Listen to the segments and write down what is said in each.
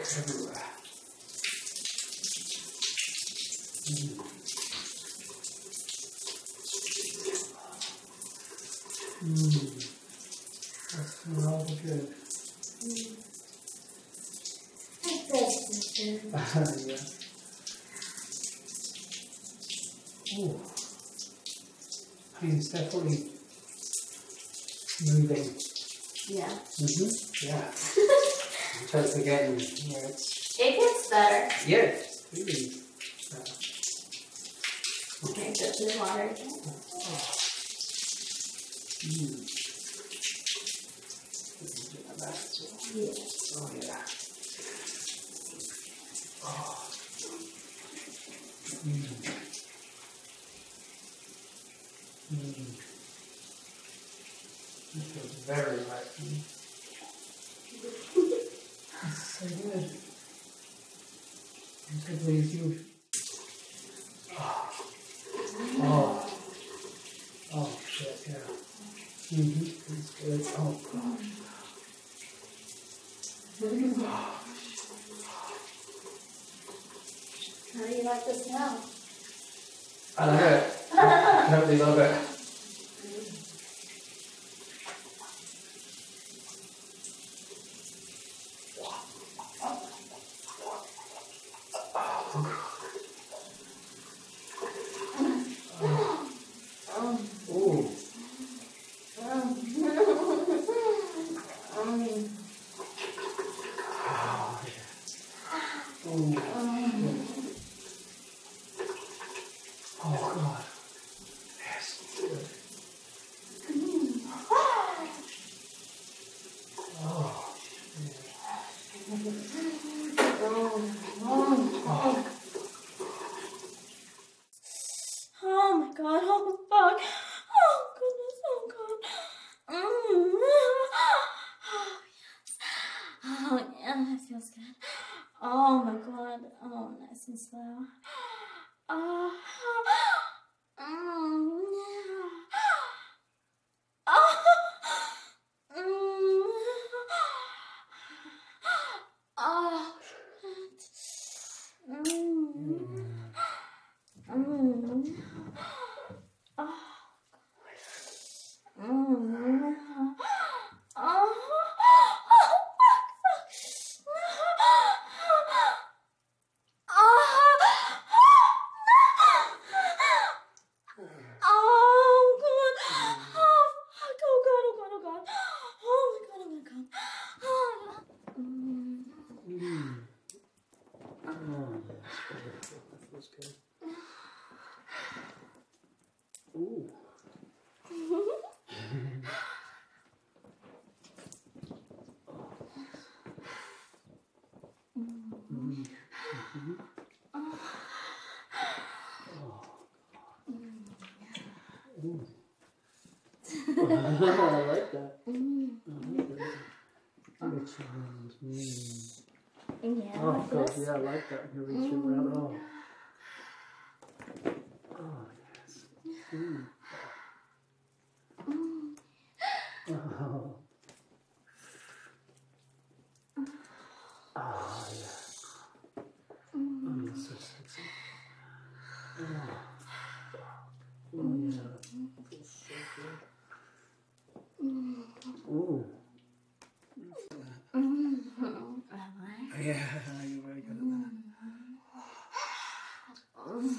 everywhere. Mm. Mm. That's rather good. yeah. Oh, pain's definitely moving. Yeah. Mm-hmm. Yeah. Totally getting yeah, it's It gets better. yeah, it's really better. Okay, go to the water again. Mm. Like that as well. Yeah. Oh yeah. Oh. Mm. Mm. It feels very right. It's so good. I'm so pleased you. Oh. Oh. Oh shit, yeah. Mm-hmm. It's good. Oh god. How do you like the smell? I love it. I totally love it. Ooh. Oh, yeah. Ooh. Oh, God. Yes. Good. Oh. Oh. Oh my god, oh fuck. Oh goodness, oh god. Mm. Oh yes. Oh yeah, that feels good. Oh my god. Oh, nice and slow. Oh. Mm. Oh. Mm. Oh. shit. Mm. Mm. Oh. Mm. Oh. Oh, God. Oh, fuck. Oh, God. Oh, God. Oh, God. Oh, my God. Oh, my God. Oh, mm. Mm. Oh, yes. That feels good. Ooh. Mm. Oh. Ooh. I like that. Mm. I like that. Rich around. Mm. Yeah, Oh, like God, this. yeah, I like that. You're reaching around. Oh. Oh, yes. Mm. Oh. Oh, yeah. Oh, you're so sexy. Oh, oh yeah. Feels so good. Ooh. Yeah, you're very good at that. Oh,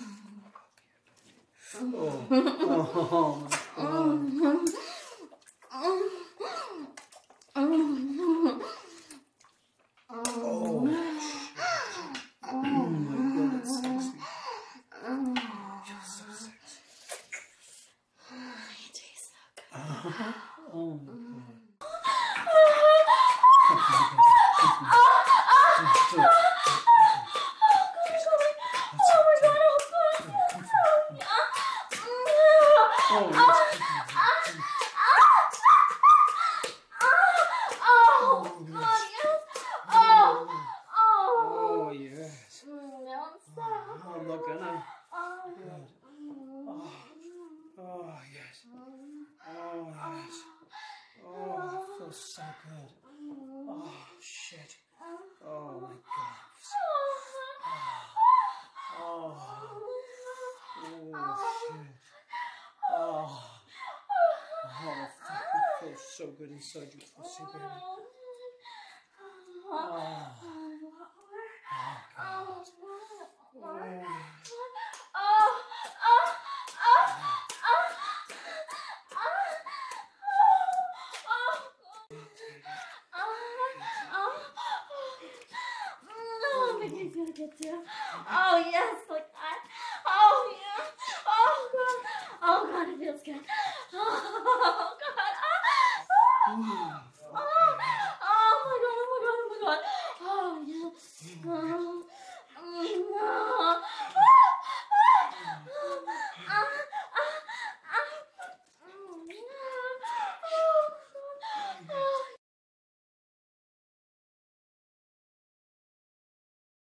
oh, my God. Oh, oh my God, that's sexy. You're so sexy. Oh my God. was so good. Oh, shit. Oh, my God. Oh. Oh, shit. Oh. Oh, fuck. It feels so good inside you, pussy, baby. Oh. Oh, God. Oh, Oh yes, like